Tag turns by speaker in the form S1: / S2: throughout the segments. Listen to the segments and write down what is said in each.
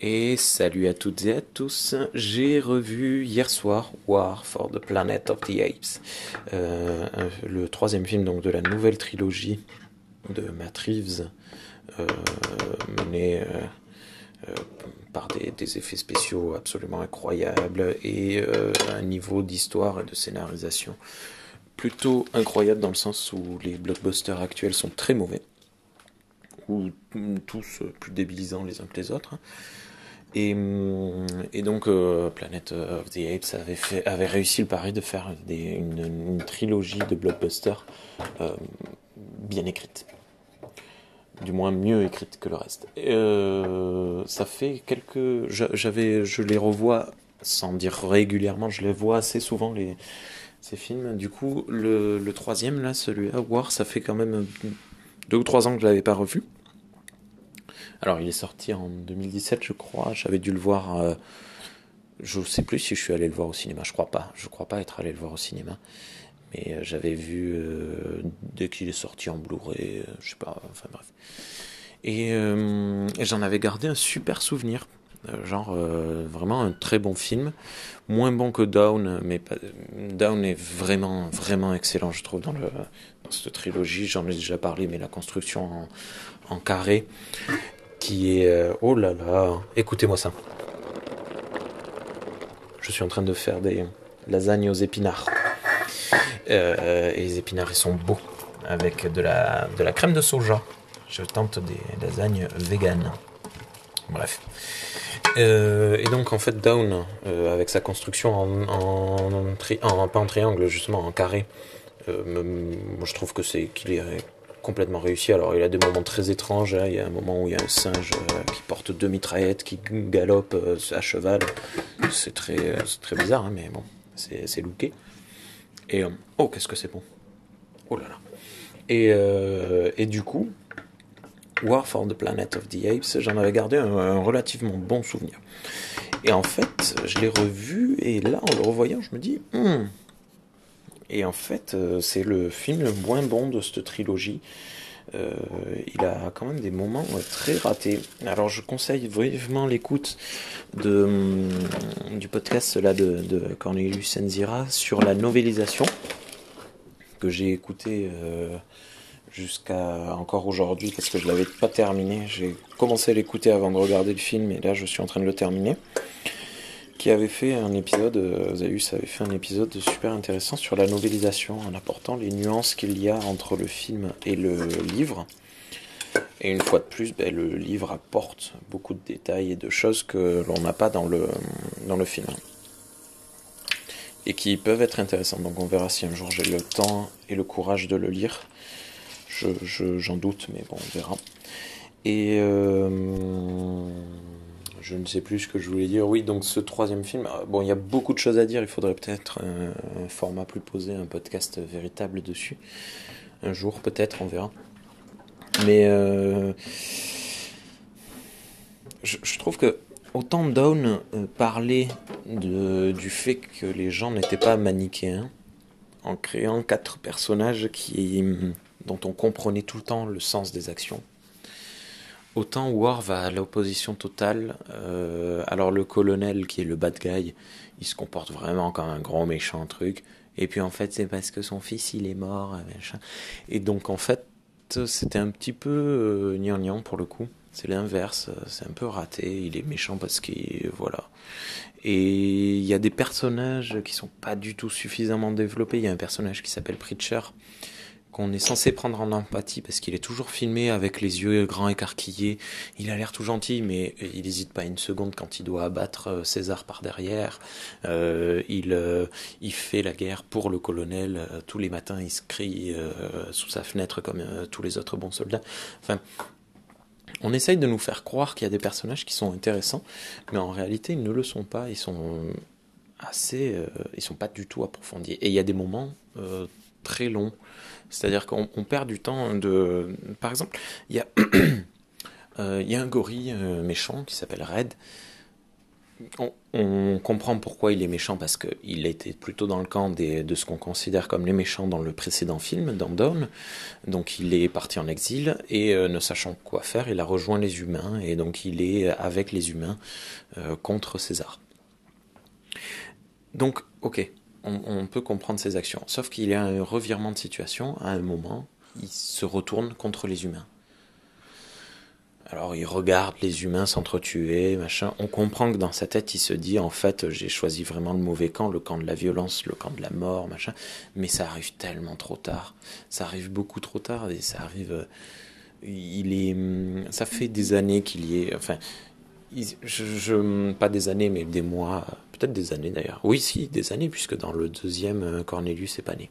S1: Et salut à toutes et à tous. J'ai revu hier soir War for the Planet of the Apes, euh, le troisième film donc de la nouvelle trilogie de Matt Reeves, euh, mené euh, par des, des, effets spéciaux absolument incroyables et un niveau d'histoire et de scénarisation plutôt incroyable dans le sens où les blockbusters actuels sont très mauvais ou tous plus débilisants les uns que les autres. Et, et donc euh, Planet of the Apes avait, réussi le pari de faire une, trilogie de blockbusters euh, bien écrite. Du moins mieux écrite que le reste. Euh, ça fait quelques... J'avais, je les revois, sans dire régulièrement, je les vois assez souvent, les, ces films. Du coup, le, troisième, là, celui-là, War, ça fait quand même deux ou trois ans que je l'avais pas revu. Alors, il est sorti en 2017, je crois. J'avais dû le voir. Euh, je ne sais plus si je suis allé le voir au cinéma. Je crois pas. Je crois pas être allé le voir au cinéma. Mais euh, j'avais vu euh, dès qu'il est sorti en Blu-ray. je sais pas. Enfin bref. Et, j'en avais gardé un super souvenir. Genre vraiment un très bon film, moins bon que Down, mais Down est vraiment vraiment excellent je trouve dans, cette trilogie. J'en ai déjà parlé, mais la construction en carré qui est... Euh, oh là là, écoutez-moi ça. Je suis en train de faire des lasagnes aux épinards. Euh, et les épinards, ils sont beaux, avec de la, de la crème de soja. Je tente des lasagnes véganes. Bref. Euh, et donc en fait Down, avec sa construction en, en, pas en triangle justement, en carré, moi je trouve que c'est qu'il est complètement réussi. Alors il a des moments très étranges. Hein. Il y a un moment où il y a un singe euh, qui porte deux mitraillettes, qui galope euh, à cheval. C'est très, euh, très bizarre, hein, mais bon, c'est looké. Et oh, qu'est-ce que c'est bon. Oh là là. Et, et du coup, War for the Planet of the Apes, j'en avais gardé un, relativement bon souvenir. Et en fait, je l'ai revu, et là, en le revoyant, je me dis, hmm, et en fait, euh, c'est le film le moins bon de cette trilogie. Euh, il a quand même des moments très ratés. Alors je conseille vivement l'écoute de, du podcast là, de, de Cornelius Enzira sur la novélisation que j'ai écouté euh, jusqu'à encore aujourd'hui parce que je l'avais pas terminé. J'ai commencé à l'écouter avant de regarder le film et là je suis en train de le terminer qui avait fait un épisode, euh, Zaius avait fait un épisode super intéressant sur la novélisation en apportant les nuances qu'il y a entre le film et le livre. Et une fois de plus, ben, le livre apporte beaucoup de détails et de choses que l'on n'a pas dans le, dans le film. Et qui peuvent être intéressantes. Donc on verra si un jour j'ai le temps et le courage de le lire. J'en je, doute, mais bon, on verra. Et euh, je ne sais plus ce que je voulais dire. Oui, donc ce troisième film, euh, bon, il y a beaucoup de choses à dire. Il faudrait peut-être un, format plus posé, un podcast véritable dessus. Un jour, peut-être, on verra. Mais euh, je, trouve que autant Down euh, parlait du fait que les gens n'étaient pas manichéens en créant quatre personnages qui, dont on comprenait tout le temps le sens des actions Autant War va à l'opposition totale. Euh, alors le colonel qui est le bad guy, il se comporte vraiment comme un grand méchant truc. Et puis en fait c'est parce que son fils il est mort. Et donc en fait c'était un petit peu euh, pour le coup. C'est l'inverse, c'est un peu raté. Il est méchant parce qu'il voilà. Et il y a des personnages qui sont pas du tout suffisamment développés. Il y a un personnage qui s'appelle Preacher qu'on est censé prendre en empathie parce qu'il est toujours filmé avec les yeux grands écarquillés. Il a l'air tout gentil, mais il n'hésite pas une seconde quand il doit abattre euh, César par derrière. Euh, il, euh, il fait la guerre pour le colonel. tous les matins, il se crie sous sa fenêtre comme tous les autres bons soldats. Enfin, on essaye de nous faire croire qu'il y a des personnages qui sont intéressants, mais en réalité, ils ne le sont pas. Ils sont assez, ils sont pas du tout approfondis. Et il y a des moments très longs c'est-à-dire qu'on perd du temps de... Par exemple, il y a, euh, y a un gorille euh, méchant qui s'appelle Red. on, comprend pourquoi il est méchant parce qu'il était plutôt dans le camp de ce qu'on considère comme les méchants dans le précédent film, dans Dawn. Donc il est parti en exil et euh, ne sachant quoi faire, il a rejoint les humains et donc il est avec les humains contre César. Donc, ok, on, peut comprendre ses actions. Sauf qu'il y a un revirement de situation à un moment, il se retourne contre les humains. Alors il regarde les humains s'entretuer, machin. On comprend que dans sa tête, il se dit en fait, j'ai choisi vraiment le mauvais camp, le camp de la violence, le camp de la mort, machin. Mais ça arrive tellement trop tard. Ça arrive beaucoup trop tard et ça arrive. Euh, il est. Hum, ça fait des années qu'il y est. Enfin, pas des années, mais des mois, peut-être des années d'ailleurs. Oui, si, des années, puisque dans le deuxième, euh, Cornelius n'est pas né.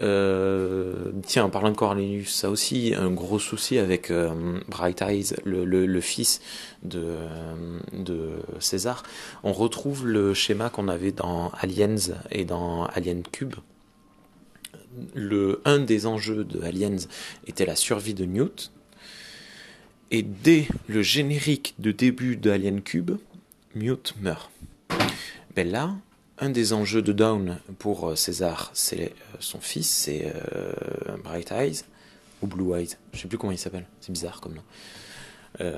S1: Euh, tiens, en parlant de Cornelius, ça aussi, un gros souci avec euh, Bright Eyes, le, le, fils de, euh, de César. On retrouve le schéma qu'on avait dans Aliens et dans Alien Cube. Le, un des enjeux de Aliens était la survie de Newt. Et dès le générique de début de Alien Cube, Newt meurt. Ben là, un des enjeux de Down pour euh, César, c'est euh, son fils, c'est euh, Bright Eyes, ou Blue Eyes, je sais plus comment il s'appelle, c'est bizarre comme nom.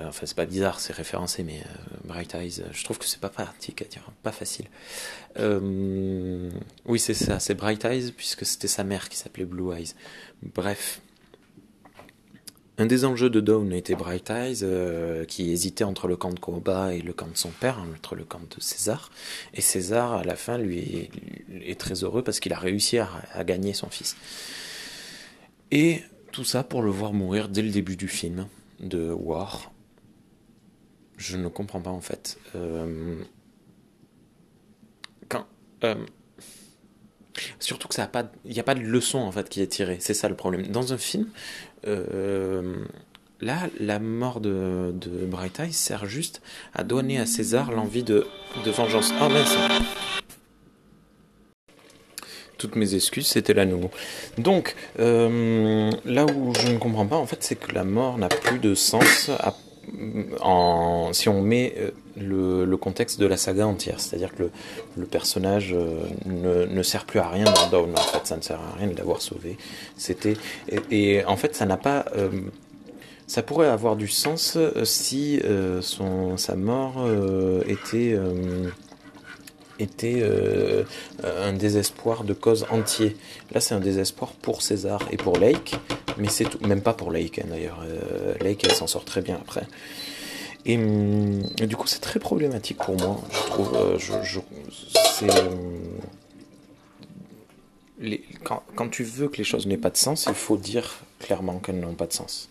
S1: enfin, c'est pas bizarre, c'est référencé, mais Bright Eyes, je trouve que c'est pas pratique à dire, pas facile. oui, c'est ça, c'est Bright Eyes, puisque c'était sa mère qui s'appelait Blue Eyes. Bref, un des enjeux de Dawn était Bright Eyes, euh, qui hésitait entre le camp de Koba et le camp de son père, hein, entre le camp de César. Et César, à la fin, lui est, très heureux parce qu'il a réussi à, gagner son fils. Et tout ça pour le voir mourir dès le début du film de War. Je ne comprends pas en fait. Euh, quand. Euh, surtout que ça a pas, n'y a pas de leçon en fait qui est tirée. C'est ça le problème. Dans un film, euh, là, la mort de, de Bright Eyes sert juste à donner à César l'envie de, vengeance. Mince toutes mes excuses, c'était là nouveau. Donc, euh, là où je ne comprends pas, en fait, c'est que la mort n'a plus de sens si on met euh, le, contexte de la saga entière. C'est-à-dire que le, personnage ne, ne, sert plus à rien dans Dawn, en fait. Ça ne sert à rien de l'avoir sauvé. C'était, et, en fait, ça n'a pas, euh, ça pourrait avoir du sens si euh, son, sa mort était, était un désespoir de cause entier. Là, c'est un désespoir pour César et pour Lake, mais c'est tout, même pas pour Lake hein, d'ailleurs. Euh, Lake, elle s'en sort très bien après. Et, hum, du coup, c'est très problématique pour moi, je trouve. Euh, je, c'est, hum, quand, tu veux que les choses n'aient pas de sens, il faut dire clairement qu'elles n'ont pas de sens.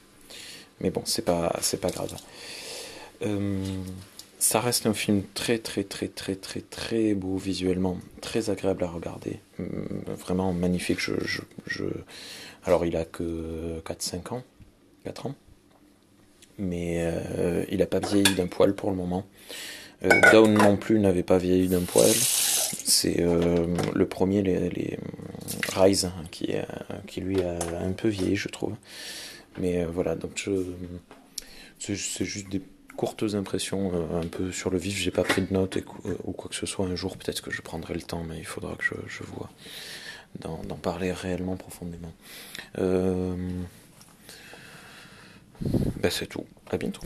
S1: Mais bon, c'est pas, c'est pas grave. Hum, ça reste un film très très très très très très beau visuellement, très agréable à regarder, vraiment magnifique. Alors il a que 4-5 ans, 4 ans, mais euh, il n'a pas vieilli d'un poil pour le moment. Euh, Down non plus n'avait pas vieilli d'un poil. C'est euh, le premier, les, Rise, qui, qui lui a un peu vieilli, je trouve. Mais voilà, donc c'est juste des courtes impressions euh, un peu sur le vif. J'ai pas pris de notes euh, ou quoi que ce soit. Un jour, peut-être que je prendrai le temps, mais il faudra que je, vois d'en parler réellement profondément. Euh, ben c'est tout. À bientôt.